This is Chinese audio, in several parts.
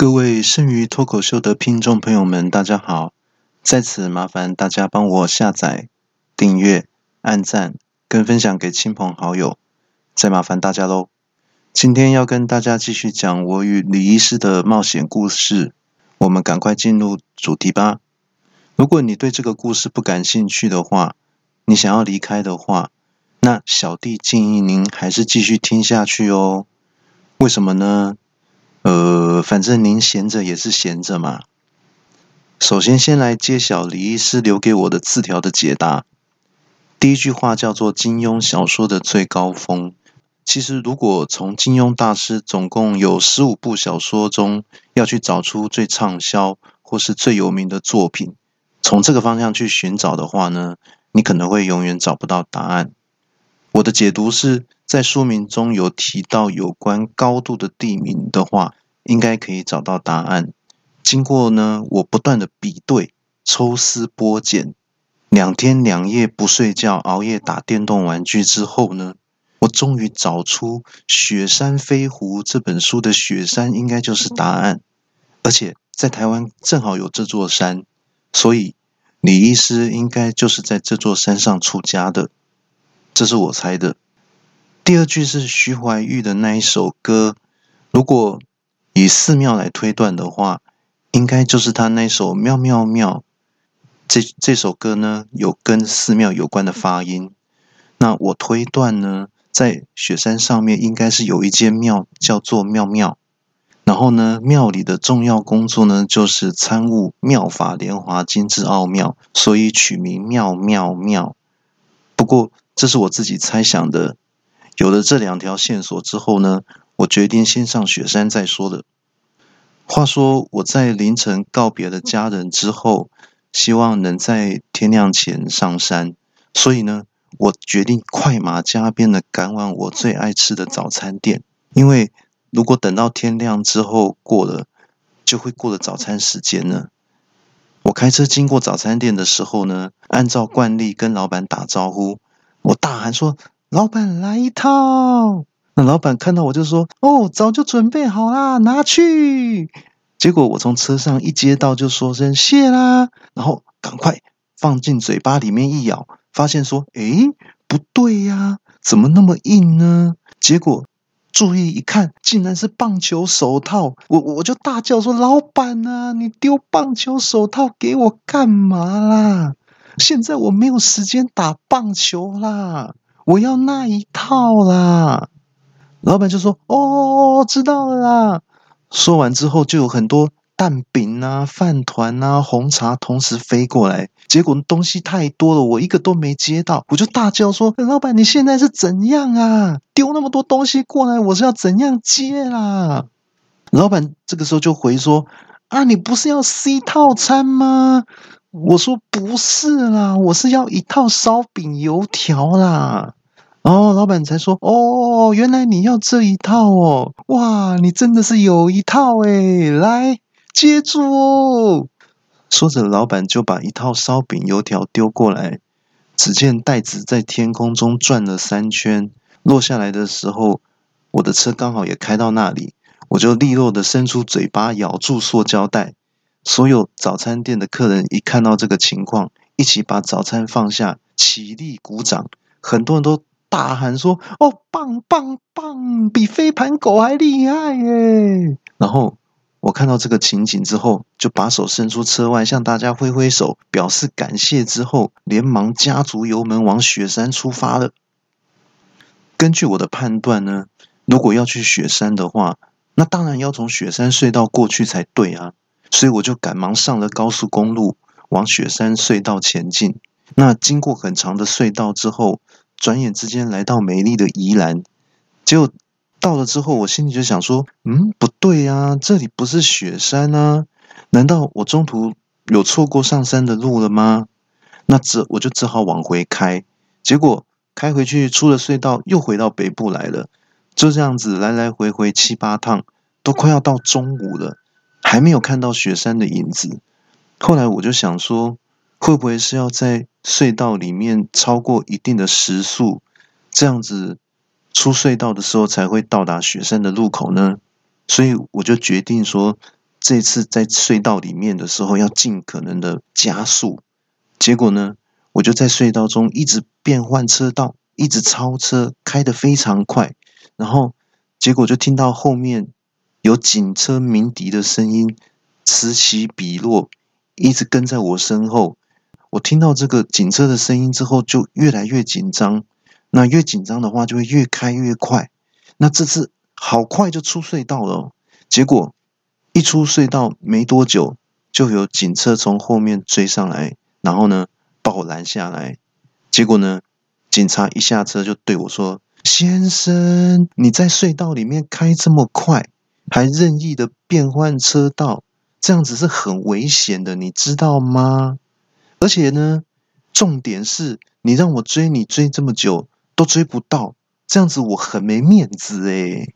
各位剩余脱口秀的听众朋友们，大家好！在此麻烦大家帮我下载、订阅、按赞跟分享给亲朋好友，再麻烦大家喽。今天要跟大家继续讲我与李医师的冒险故事，我们赶快进入主题吧。如果你对这个故事不感兴趣的话，你想要离开的话，那小弟建议您还是继续听下去哦。为什么呢？呃，反正您闲着也是闲着嘛。首先，先来揭晓李医师留给我的字条的解答。第一句话叫做“金庸小说的最高峰”。其实，如果从金庸大师总共有十五部小说中要去找出最畅销或是最有名的作品，从这个方向去寻找的话呢，你可能会永远找不到答案。我的解读是。在说明中有提到有关高度的地名的话，应该可以找到答案。经过呢，我不断的比对、抽丝剥茧，两天两夜不睡觉、熬夜打电动玩具之后呢，我终于找出《雪山飞狐》这本书的雪山应该就是答案。而且在台湾正好有这座山，所以李医师应该就是在这座山上出家的。这是我猜的。第二句是徐怀钰的那一首歌，如果以寺庙来推断的话，应该就是他那首《妙妙妙》。这这首歌呢，有跟寺庙有关的发音。那我推断呢，在雪山上面应该是有一间庙叫做妙妙，然后呢，庙里的重要工作呢，就是参悟妙法莲华经之奥妙，所以取名妙妙妙。不过这是我自己猜想的。有了这两条线索之后呢，我决定先上雪山再说的。话说我在凌晨告别了家人之后，希望能在天亮前上山，所以呢，我决定快马加鞭的赶往我最爱吃的早餐店。因为如果等到天亮之后过了，就会过了早餐时间呢。我开车经过早餐店的时候呢，按照惯例跟老板打招呼，我大喊说。老板来一套，那老板看到我就说：“哦，早就准备好啦，拿去。”结果我从车上一接到就说声谢啦，然后赶快放进嘴巴里面一咬，发现说：“诶，不对呀，怎么那么硬呢？”结果注意一看，竟然是棒球手套。我我就大叫说：“老板啊，你丢棒球手套给我干嘛啦？现在我没有时间打棒球啦。”我要那一套啦！老板就说：“哦，知道了啦。”说完之后，就有很多蛋饼啊、饭团啊、红茶同时飞过来。结果东西太多了，我一个都没接到，我就大叫说：“老板，你现在是怎样啊？丢那么多东西过来，我是要怎样接啦？”老板这个时候就回说：“啊，你不是要 C 套餐吗？”我说不是啦，我是要一套烧饼油条啦。然后老板才说：“哦，原来你要这一套哦，哇，你真的是有一套诶，来接住哦。”说着，老板就把一套烧饼油条丢过来。只见袋子在天空中转了三圈，落下来的时候，我的车刚好也开到那里，我就利落的伸出嘴巴咬住塑胶袋。所有早餐店的客人一看到这个情况，一起把早餐放下，起立鼓掌。很多人都大喊说：“哦，棒棒棒，比飞盘狗还厉害耶！”然后我看到这个情景之后，就把手伸出车外，向大家挥挥手，表示感谢。之后连忙加足油门往雪山出发了。根据我的判断呢，如果要去雪山的话，那当然要从雪山隧道过去才对啊。所以我就赶忙上了高速公路，往雪山隧道前进。那经过很长的隧道之后，转眼之间来到美丽的宜兰。结果到了之后，我心里就想说：“嗯，不对呀，这里不是雪山啊？难道我中途有错过上山的路了吗？”那只我就只好往回开。结果开回去出了隧道，又回到北部来了。就这样子来来回回七八趟，都快要到中午了。还没有看到雪山的影子，后来我就想说，会不会是要在隧道里面超过一定的时速，这样子出隧道的时候才会到达雪山的路口呢？所以我就决定说，这次在隧道里面的时候要尽可能的加速。结果呢，我就在隧道中一直变换车道，一直超车，开得非常快。然后结果就听到后面有警车鸣笛的声音，此起彼落，一直跟在我身后。我听到这个警车的声音之后，就越来越紧张。那越紧张的话，就会越开越快。那这次好快就出隧道了。结果一出隧道没多久，就有警车从后面追上来，然后呢把我拦下来。结果呢，警察一下车就对我说：“先生，你在隧道里面开这么快，还任意的变换车道，这样子是很危险的，你知道吗？”而且呢，重点是你让我追你追这么久都追不到，这样子我很没面子诶。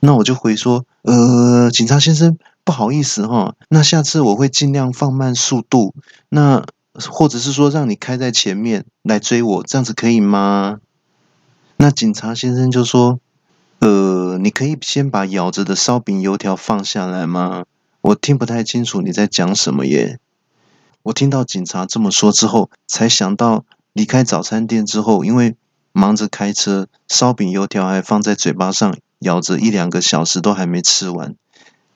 那我就回说，呃，警察先生，不好意思哈，那下次我会尽量放慢速度，那或者是说让你开在前面来追我，这样子可以吗？那警察先生就说，呃，你可以先把咬着的烧饼油条放下来吗？我听不太清楚你在讲什么耶。我听到警察这么说之后，才想到离开早餐店之后，因为忙着开车，烧饼油条还放在嘴巴上咬着一两个小时都还没吃完，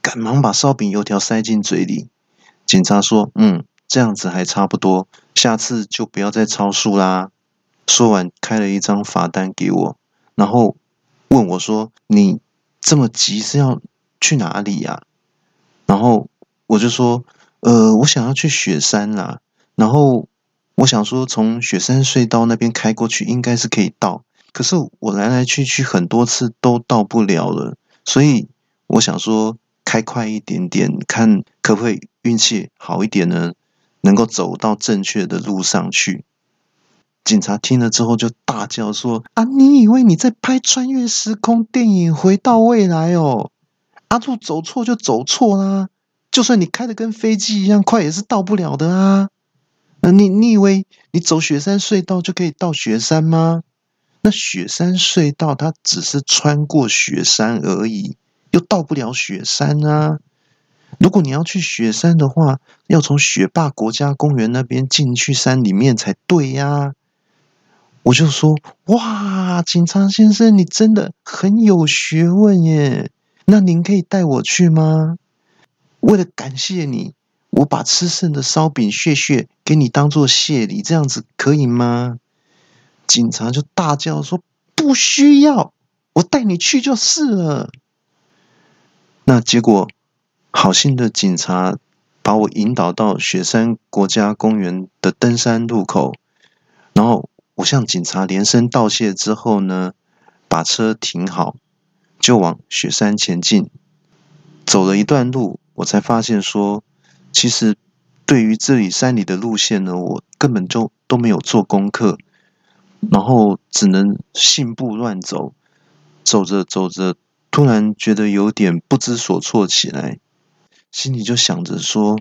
赶忙把烧饼油条塞进嘴里。警察说：“嗯，这样子还差不多，下次就不要再超速啦。”说完，开了一张罚单给我，然后问我说：“你这么急是要去哪里呀？”然后我就说。呃，我想要去雪山啦，然后我想说从雪山隧道那边开过去应该是可以到，可是我来来去去很多次都到不了了，所以我想说开快一点点，看可不可以运气好一点呢，能够走到正确的路上去。警察听了之后就大叫说：“啊，你以为你在拍穿越时空电影《回到未来》哦？阿柱走错就走错啦。”就算你开的跟飞机一样快，也是到不了的啊！那你你以为你走雪山隧道就可以到雪山吗？那雪山隧道它只是穿过雪山而已，又到不了雪山啊！如果你要去雪山的话，要从雪霸国家公园那边进去山里面才对呀！我就说，哇，警察先生，你真的很有学问耶！那您可以带我去吗？为了感谢你，我把吃剩的烧饼屑屑给你当做谢礼，这样子可以吗？警察就大叫说：“不需要，我带你去就是了。”那结果，好心的警察把我引导到雪山国家公园的登山路口，然后我向警察连声道谢之后呢，把车停好，就往雪山前进。走了一段路。我才发现说，其实对于这里山里的路线呢，我根本就都没有做功课，然后只能信步乱走，走着走着，突然觉得有点不知所措起来，心里就想着说：“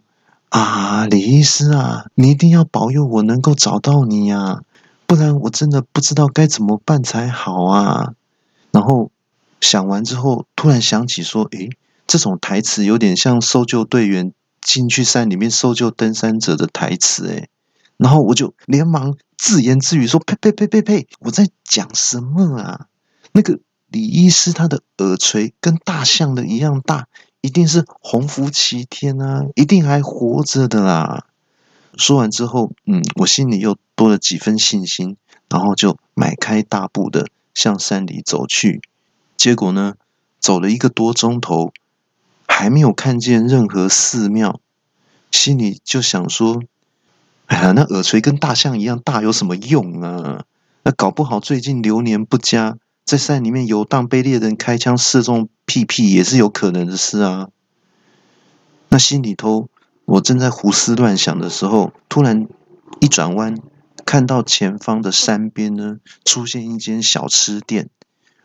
啊，李医师啊，你一定要保佑我能够找到你呀，不然我真的不知道该怎么办才好啊。”然后想完之后，突然想起说：“诶。”这种台词有点像搜救队员进去山里面搜救登山者的台词，诶然后我就连忙自言自语说：“呸呸呸呸呸！我在讲什么啊？那个李医师他的耳垂跟大象的一样大，一定是洪福齐天啊，一定还活着的啦！”说完之后，嗯，我心里又多了几分信心，然后就迈开大步的向山里走去。结果呢，走了一个多钟头。还没有看见任何寺庙，心里就想说：“哎呀，那耳垂跟大象一样大，有什么用啊？那搞不好最近流年不佳，在山里面游荡，被猎人开枪射中屁屁，也是有可能的事啊。”那心里头，我正在胡思乱想的时候，突然一转弯，看到前方的山边呢，出现一间小吃店。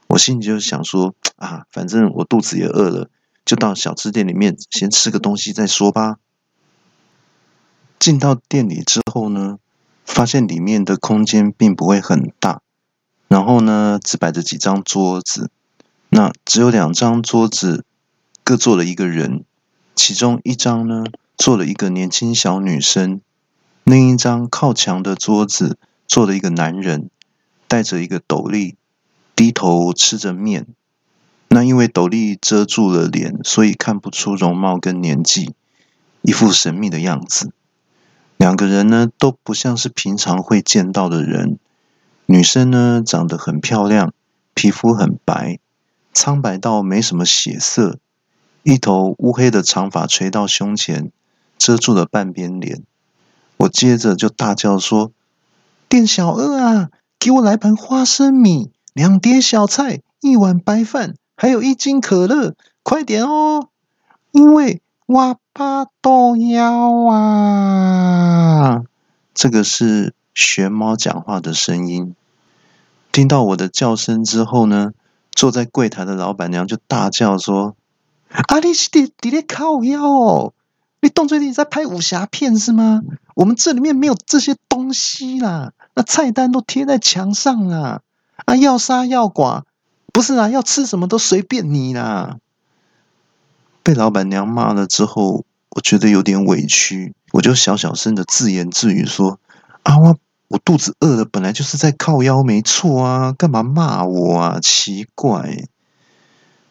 我心里就想说：“啊，反正我肚子也饿了。”就到小吃店里面先吃个东西再说吧。进到店里之后呢，发现里面的空间并不会很大，然后呢，只摆着几张桌子，那只有两张桌子各坐了一个人，其中一张呢坐了一个年轻小女生，另一张靠墙的桌子坐了一个男人，戴着一个斗笠，低头吃着面。那因为斗笠遮住了脸，所以看不出容貌跟年纪，一副神秘的样子。两个人呢都不像是平常会见到的人。女生呢长得很漂亮，皮肤很白，苍白到没什么血色，一头乌黑的长发垂到胸前，遮住了半边脸。我接着就大叫说：“店小二啊，给我来盘花生米，两碟小菜，一碗白饭，还有一斤可乐，快点哦！因为我怕都要啊。”这个是玄猫讲话的声音。听到我的叫声之后呢，坐在柜台的老板娘就大叫说：“啊，你是伫伫咧靠腰哦？你动嘴你在拍武侠片是吗？我们这里面没有这些东西啦，那菜单都贴在墙上啊！啊，要杀要剐，不是啊，要吃什么都随便你啦。”被老板娘骂了之后，我觉得有点委屈，我就小小声的自言自语说：“啊，我。”我肚子饿了，本来就是在靠腰，没错啊，干嘛骂我啊？奇怪！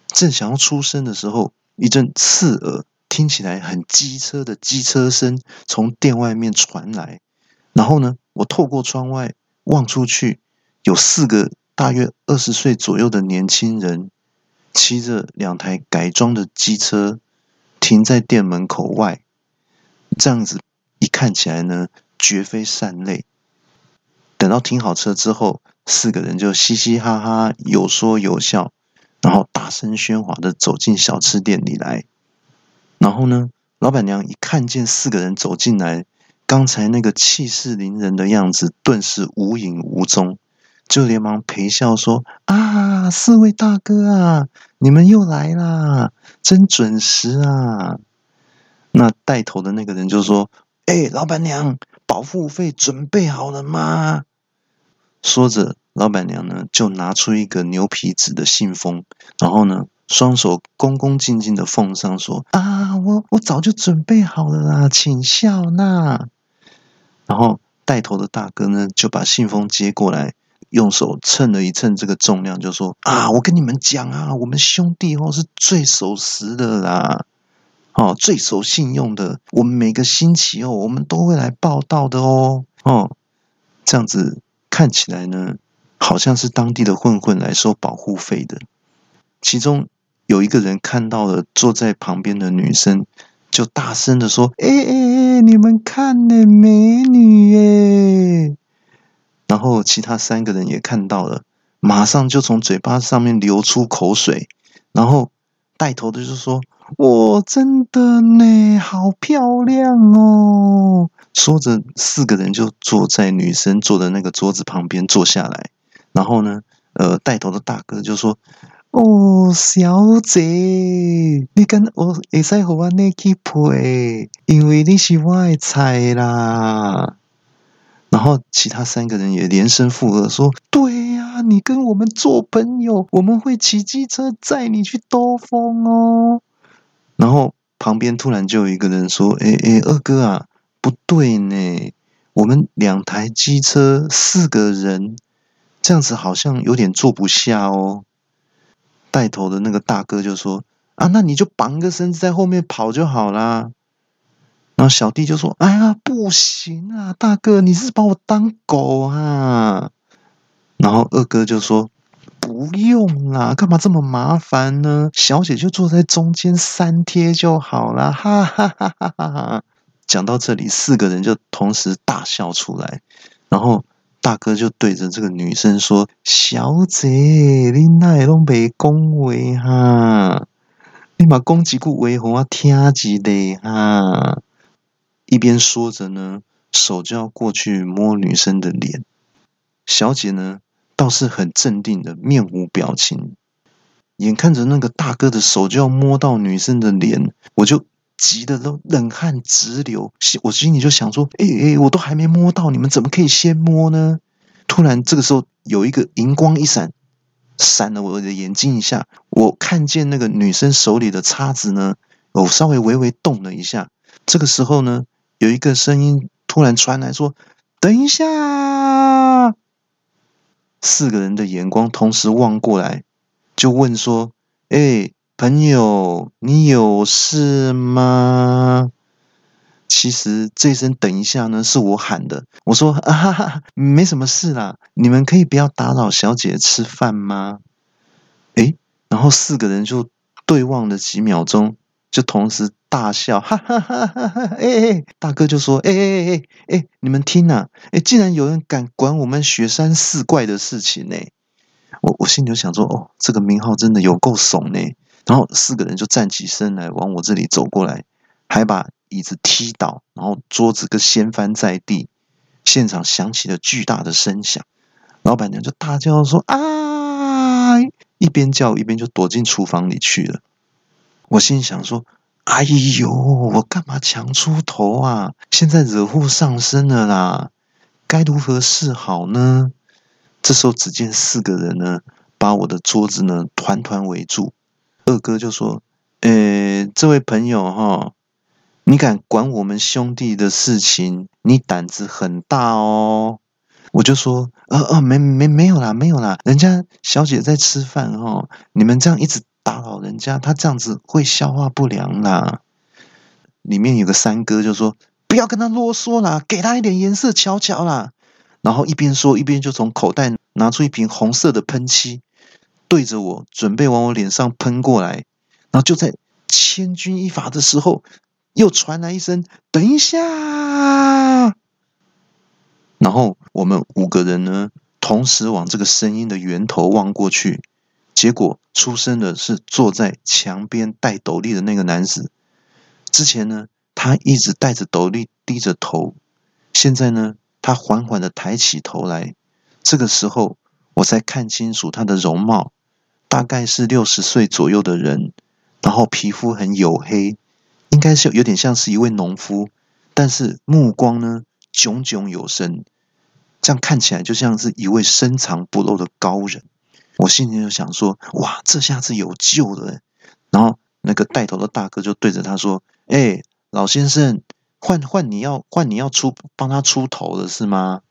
正想要出声的时候，一阵刺耳、听起来很机车的机车声从店外面传来。然后呢，我透过窗外望出去，有四个大约二十岁左右的年轻人，骑着两台改装的机车，停在店门口外。这样子一看起来呢，绝非善类。等到停好车之后，四个人就嘻嘻哈哈，有说有笑，然后大声喧哗的走进小吃店里来。然后呢，老板娘一看见四个人走进来，刚才那个气势凌人的样子顿时无影无踪，就连忙陪笑说：“啊，四位大哥啊，你们又来啦，真准时啊！”那带头的那个人就说：“哎，老板娘，保护费准备好了吗？”说着，老板娘呢就拿出一个牛皮纸的信封，然后呢双手恭恭敬敬的奉上，说：“啊，我我早就准备好了啦，请笑纳。”然后带头的大哥呢就把信封接过来，用手称了一称这个重量，就说：“啊，我跟你们讲啊，我们兄弟哦是最守时的啦，哦最守信用的，我们每个星期哦我们都会来报道的哦，哦这样子。”看起来呢，好像是当地的混混来收保护费的。其中有一个人看到了坐在旁边的女生，就大声的说：“哎哎哎，你们看呢，美女耶！”然后其他三个人也看到了，马上就从嘴巴上面流出口水。然后带头的就说：“我真的呢，好漂亮哦。”说着，四个人就坐在女生坐的那个桌子旁边坐下来。然后呢，呃，带头的大哥就说：“哦，小姐，你跟我会使和我那去配，因为你是我的菜啦。”然后其他三个人也连声附和说：“对呀，你跟我们做朋友，我们会骑机车载你去兜风哦。”然后旁边突然就有一个人说：“哎哎，二哥啊。”不对呢，我们两台机车四个人，这样子好像有点坐不下哦。带头的那个大哥就说：“啊，那你就绑个绳子在后面跑就好啦。”然后小弟就说：“哎呀，不行啊，大哥，你是把我当狗啊？”然后二哥就说：“不用啦，干嘛这么麻烦呢？小姐就坐在中间三贴就好了。”哈哈哈哈哈哈。讲到这里，四个人就同时大笑出来，然后大哥就对着这个女生说：“小姐，你那拢没恭维哈，你把讲几句话给我听一下哈。”一边说着呢，手就要过去摸女生的脸。小姐呢倒是很镇定的，面无表情。眼看着那个大哥的手就要摸到女生的脸，我就。急的都冷汗直流，我心里就想说：“哎哎，我都还没摸到，你们怎么可以先摸呢？”突然，这个时候有一个荧光一闪，闪了我的眼睛一下，我看见那个女生手里的叉子呢，我稍微微微动了一下。这个时候呢，有一个声音突然传来说：“等一下！”四个人的眼光同时望过来，就问说：“哎，朋友，你有事吗？”其实这声“等一下”呢，是我喊的。我说：“啊哈哈，没什么事啦，你们可以不要打扰小姐吃饭吗？”诶，然后四个人就对望了几秒钟，就同时大笑，哈哈哈哈哈！哎哎，大哥就说：“哎哎哎哎，你们听呐，哎，竟然有人敢管我们雪山四怪的事情呢！”我我心里就想说：“哦，这个名号真的有够怂呢。”然后四个人就站起身来，往我这里走过来，还把。椅子踢倒，然后桌子跟掀翻在地，现场响起了巨大的声响。老板娘就大叫说：“啊！”一边叫一边就躲进厨房里去了。我心想说：“哎呦，我干嘛强出头啊？现在惹祸上身了啦，该如何是好呢？”这时候，只见四个人呢，把我的桌子呢团团围住。二哥就说：“呃，这位朋友哈。”你敢管我们兄弟的事情？你胆子很大哦！我就说，呃呃，没没没有啦，没有啦，人家小姐在吃饭哦，你们这样一直打扰人家，她这样子会消化不良啦。里面有个三哥就说，不要跟他啰嗦啦，给他一点颜色瞧瞧啦。然后一边说一边就从口袋拿出一瓶红色的喷漆，对着我准备往我脸上喷过来。然后就在千钧一发的时候。又传来一声“等一下”，然后我们五个人呢，同时往这个声音的源头望过去，结果出声的是坐在墙边戴斗笠的那个男子。之前呢，他一直戴着斗笠，低着头；现在呢，他缓缓的抬起头来。这个时候，我才看清楚他的容貌，大概是六十岁左右的人，然后皮肤很黝黑。应该是有点像是一位农夫，但是目光呢炯炯有神，这样看起来就像是一位深藏不露的高人。我心里就想说：哇，这下子有救了！然后那个带头的大哥就对着他说：“哎，老先生，换换你要换你要出帮他出头了是吗？”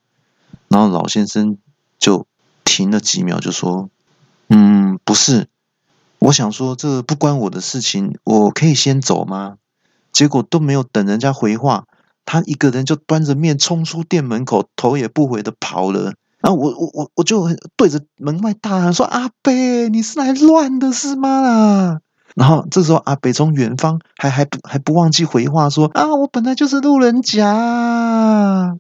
然后老先生就停了几秒，就说：“嗯，不是，我想说这不关我的事情，我可以先走吗？”结果都没有等人家回话，他一个人就端着面冲出店门口，头也不回的跑了。然后我我我我就对着门外大喊说：“阿北，你是来乱的是吗？”然后这时候阿北从远方还还不还不忘记回话说：“啊，我本来就是路人甲。”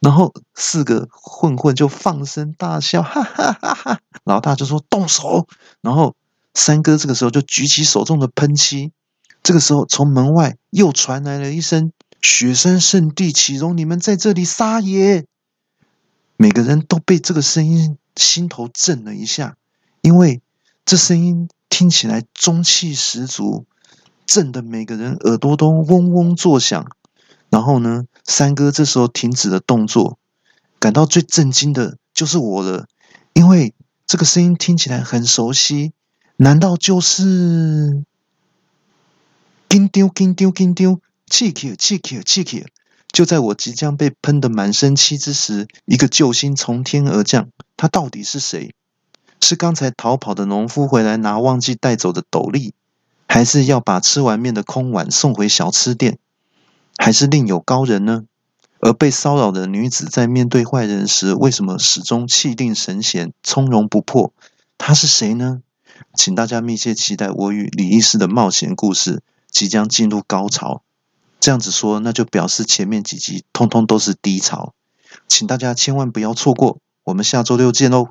然后四个混混就放声大笑，哈哈哈哈！老大就说：“动手！”然后三哥这个时候就举起手中的喷漆。这个时候，从门外又传来了一声：“雪山圣地岂容，你们在这里撒野。”每个人都被这个声音心头震了一下，因为这声音听起来中气十足，震得每个人耳朵都嗡嗡作响。然后呢，三哥这时候停止了动作，感到最震惊的就是我了，因为这个声音听起来很熟悉，难道就是？紧丢紧丢紧丢，气气气气气气！就在我即将被喷得满身漆之时，一个救星从天而降。他到底是谁？是刚才逃跑的农夫回来拿忘记带走的斗笠，还是要把吃完面的空碗送回小吃店，还是另有高人呢？而被骚扰的女子在面对坏人时，为什么始终气定神闲、从容不迫？她是谁呢？请大家密切期待我与李医师的冒险故事。即将进入高潮，这样子说，那就表示前面几集通通都是低潮，请大家千万不要错过。我们下周六见喽！